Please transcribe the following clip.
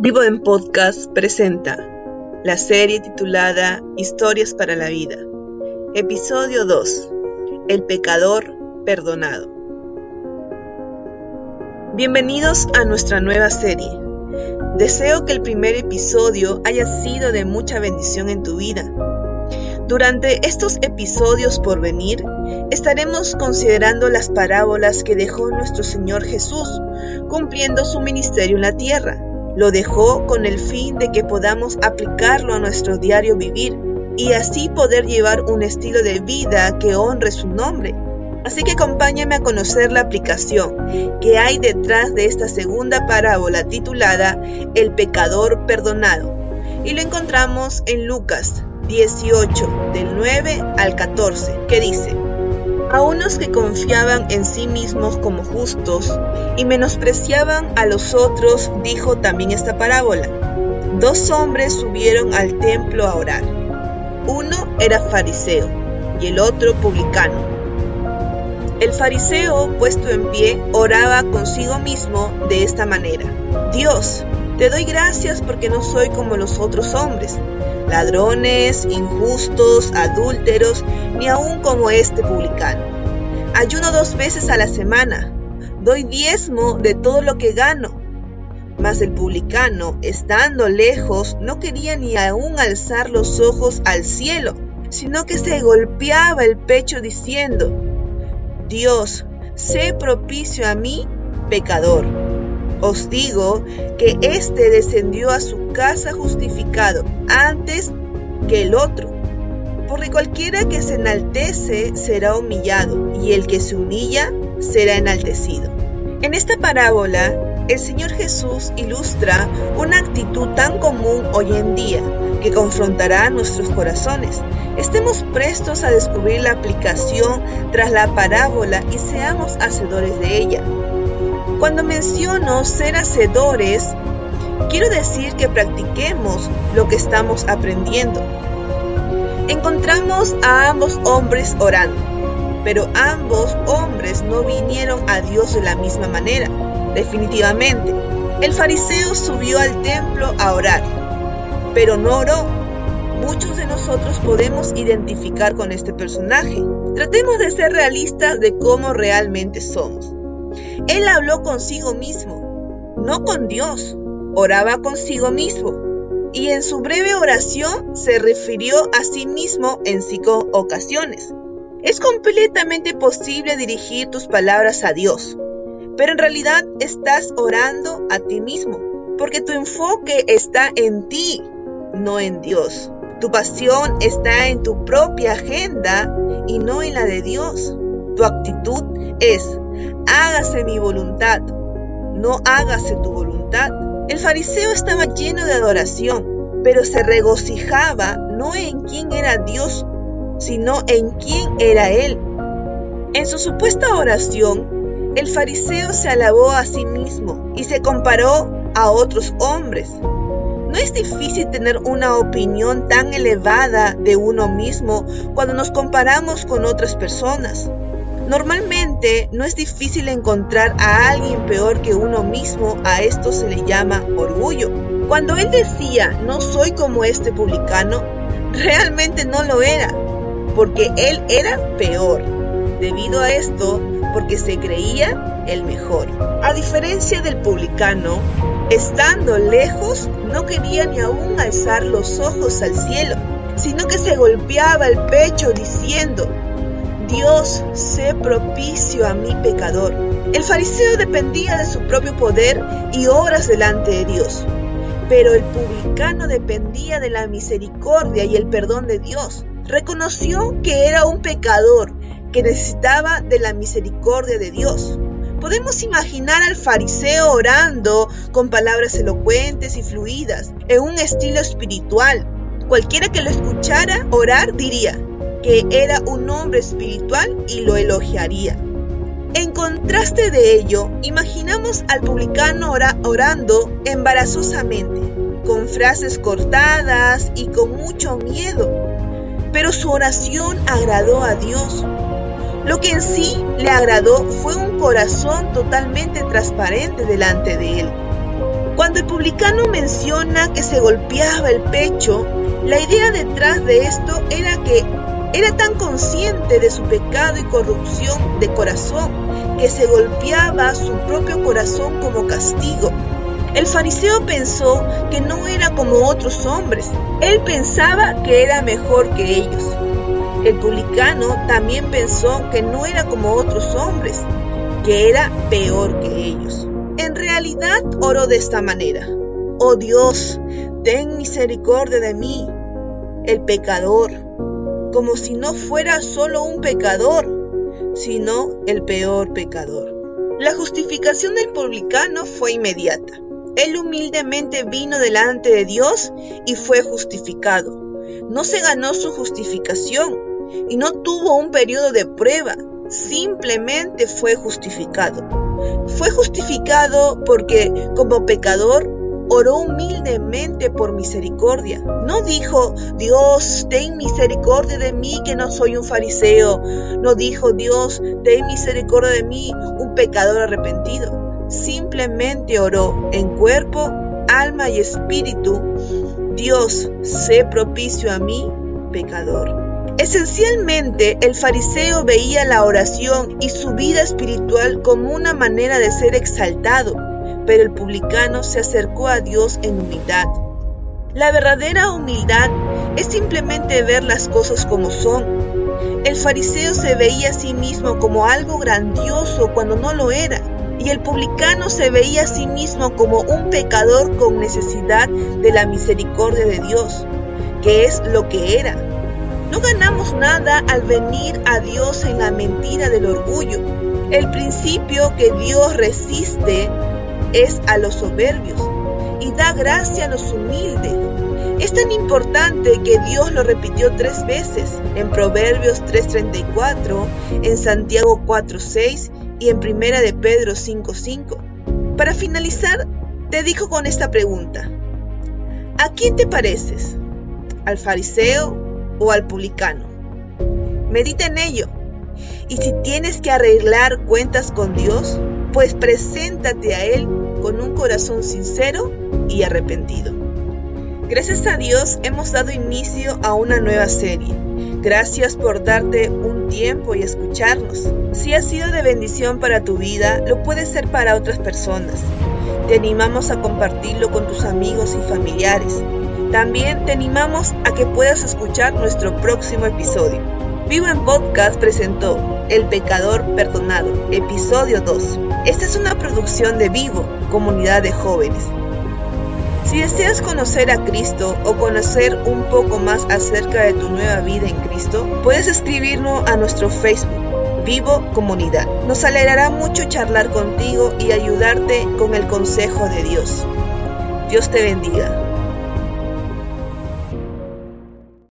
Vivo en Podcast presenta la serie titulada Historias para la Vida. Episodio 2. El pecador perdonado. Bienvenidos a nuestra nueva serie. Deseo que el primer episodio haya sido de mucha bendición en tu vida. Durante estos episodios por venir, estaremos considerando las parábolas que dejó nuestro Señor Jesús, cumpliendo su ministerio en la tierra lo dejó con el fin de que podamos aplicarlo a nuestro diario vivir y así poder llevar un estilo de vida que honre su nombre. Así que acompáñame a conocer la aplicación que hay detrás de esta segunda parábola titulada El pecador perdonado. Y lo encontramos en Lucas 18, del 9 al 14, que dice, a unos que confiaban en sí mismos como justos y menospreciaban a los otros, dijo también esta parábola. Dos hombres subieron al templo a orar. Uno era fariseo y el otro publicano. El fariseo, puesto en pie, oraba consigo mismo de esta manera. Dios, te doy gracias porque no soy como los otros hombres, ladrones, injustos, adúlteros, ni aun como este publicano. Ayuno dos veces a la semana, doy diezmo de todo lo que gano. Mas el publicano, estando lejos, no quería ni aun alzar los ojos al cielo, sino que se golpeaba el pecho diciendo, Dios, sé propicio a mí, pecador. Os digo que éste descendió a su casa justificado antes que el otro. Porque cualquiera que se enaltece será humillado, y el que se humilla será enaltecido. En esta parábola, el Señor Jesús ilustra una actitud tan común hoy en día que confrontará nuestros corazones. Estemos prestos a descubrir la aplicación tras la parábola y seamos hacedores de ella. Cuando menciono ser hacedores, quiero decir que practiquemos lo que estamos aprendiendo. Encontramos a ambos hombres orando, pero ambos hombres no vinieron a Dios de la misma manera, definitivamente. El fariseo subió al templo a orar, pero no oró. Muchos de nosotros podemos identificar con este personaje. Tratemos de ser realistas de cómo realmente somos. Él habló consigo mismo, no con Dios, oraba consigo mismo. Y en su breve oración se refirió a sí mismo en cinco ocasiones. Es completamente posible dirigir tus palabras a Dios, pero en realidad estás orando a ti mismo, porque tu enfoque está en ti, no en Dios. Tu pasión está en tu propia agenda y no en la de Dios. Tu actitud es hágase mi voluntad, no hágase tu voluntad. El fariseo estaba lleno de adoración, pero se regocijaba no en quién era Dios, sino en quién era Él. En su supuesta oración, el fariseo se alabó a sí mismo y se comparó a otros hombres. No es difícil tener una opinión tan elevada de uno mismo cuando nos comparamos con otras personas. Normalmente no es difícil encontrar a alguien peor que uno mismo, a esto se le llama orgullo. Cuando él decía, no soy como este publicano, realmente no lo era, porque él era peor. Debido a esto, porque se creía el mejor. A diferencia del publicano, estando lejos, no quería ni aún alzar los ojos al cielo, sino que se golpeaba el pecho diciendo, Dios, sé propicio a mi pecador. El fariseo dependía de su propio poder y obras delante de Dios, pero el publicano dependía de la misericordia y el perdón de Dios. Reconoció que era un pecador que necesitaba de la misericordia de Dios. Podemos imaginar al fariseo orando con palabras elocuentes y fluidas, en un estilo espiritual. Cualquiera que lo escuchara orar diría, que era un hombre espiritual y lo elogiaría. En contraste de ello, imaginamos al publicano orando embarazosamente, con frases cortadas y con mucho miedo, pero su oración agradó a Dios. Lo que en sí le agradó fue un corazón totalmente transparente delante de él. Cuando el publicano menciona que se golpeaba el pecho, la idea detrás de esto era que era tan consciente de su pecado y corrupción de corazón que se golpeaba su propio corazón como castigo. El fariseo pensó que no era como otros hombres. Él pensaba que era mejor que ellos. El publicano también pensó que no era como otros hombres, que era peor que ellos. En realidad oró de esta manera. Oh Dios, ten misericordia de mí, el pecador, como si no fuera solo un pecador, sino el peor pecador. La justificación del publicano fue inmediata. Él humildemente vino delante de Dios y fue justificado. No se ganó su justificación y no tuvo un periodo de prueba, simplemente fue justificado. Fue justificado porque como pecador oró humildemente por misericordia. No dijo, Dios, ten misericordia de mí que no soy un fariseo. No dijo, Dios, ten misericordia de mí, un pecador arrepentido. Simplemente oró en cuerpo, alma y espíritu. Dios, sé propicio a mí, pecador. Esencialmente, el fariseo veía la oración y su vida espiritual como una manera de ser exaltado, pero el publicano se acercó a Dios en humildad. La verdadera humildad es simplemente ver las cosas como son. El fariseo se veía a sí mismo como algo grandioso cuando no lo era, y el publicano se veía a sí mismo como un pecador con necesidad de la misericordia de Dios, que es lo que era. No ganamos nada al venir a Dios en la mentira del orgullo. El principio que Dios resiste es a los soberbios y da gracia a los humildes. Es tan importante que Dios lo repitió tres veces, en Proverbios 3.34, en Santiago 4.6 y en Primera de Pedro 5.5. Para finalizar, te dijo con esta pregunta, ¿a quién te pareces? ¿Al fariseo o al publicano? Medita en ello. Y si tienes que arreglar cuentas con Dios, pues preséntate a Él con un corazón sincero y arrepentido. Gracias a Dios hemos dado inicio a una nueva serie. Gracias por darte un tiempo y escucharnos. Si ha sido de bendición para tu vida, lo puede ser para otras personas. Te animamos a compartirlo con tus amigos y familiares. También te animamos a que puedas escuchar nuestro próximo episodio. Vivo en Podcast presentó El Pecador Perdonado, episodio 2. Esta es una producción de Vivo, comunidad de jóvenes. Si deseas conocer a Cristo o conocer un poco más acerca de tu nueva vida en Cristo, puedes escribirnos a nuestro Facebook, Vivo Comunidad. Nos alegrará mucho charlar contigo y ayudarte con el consejo de Dios. Dios te bendiga.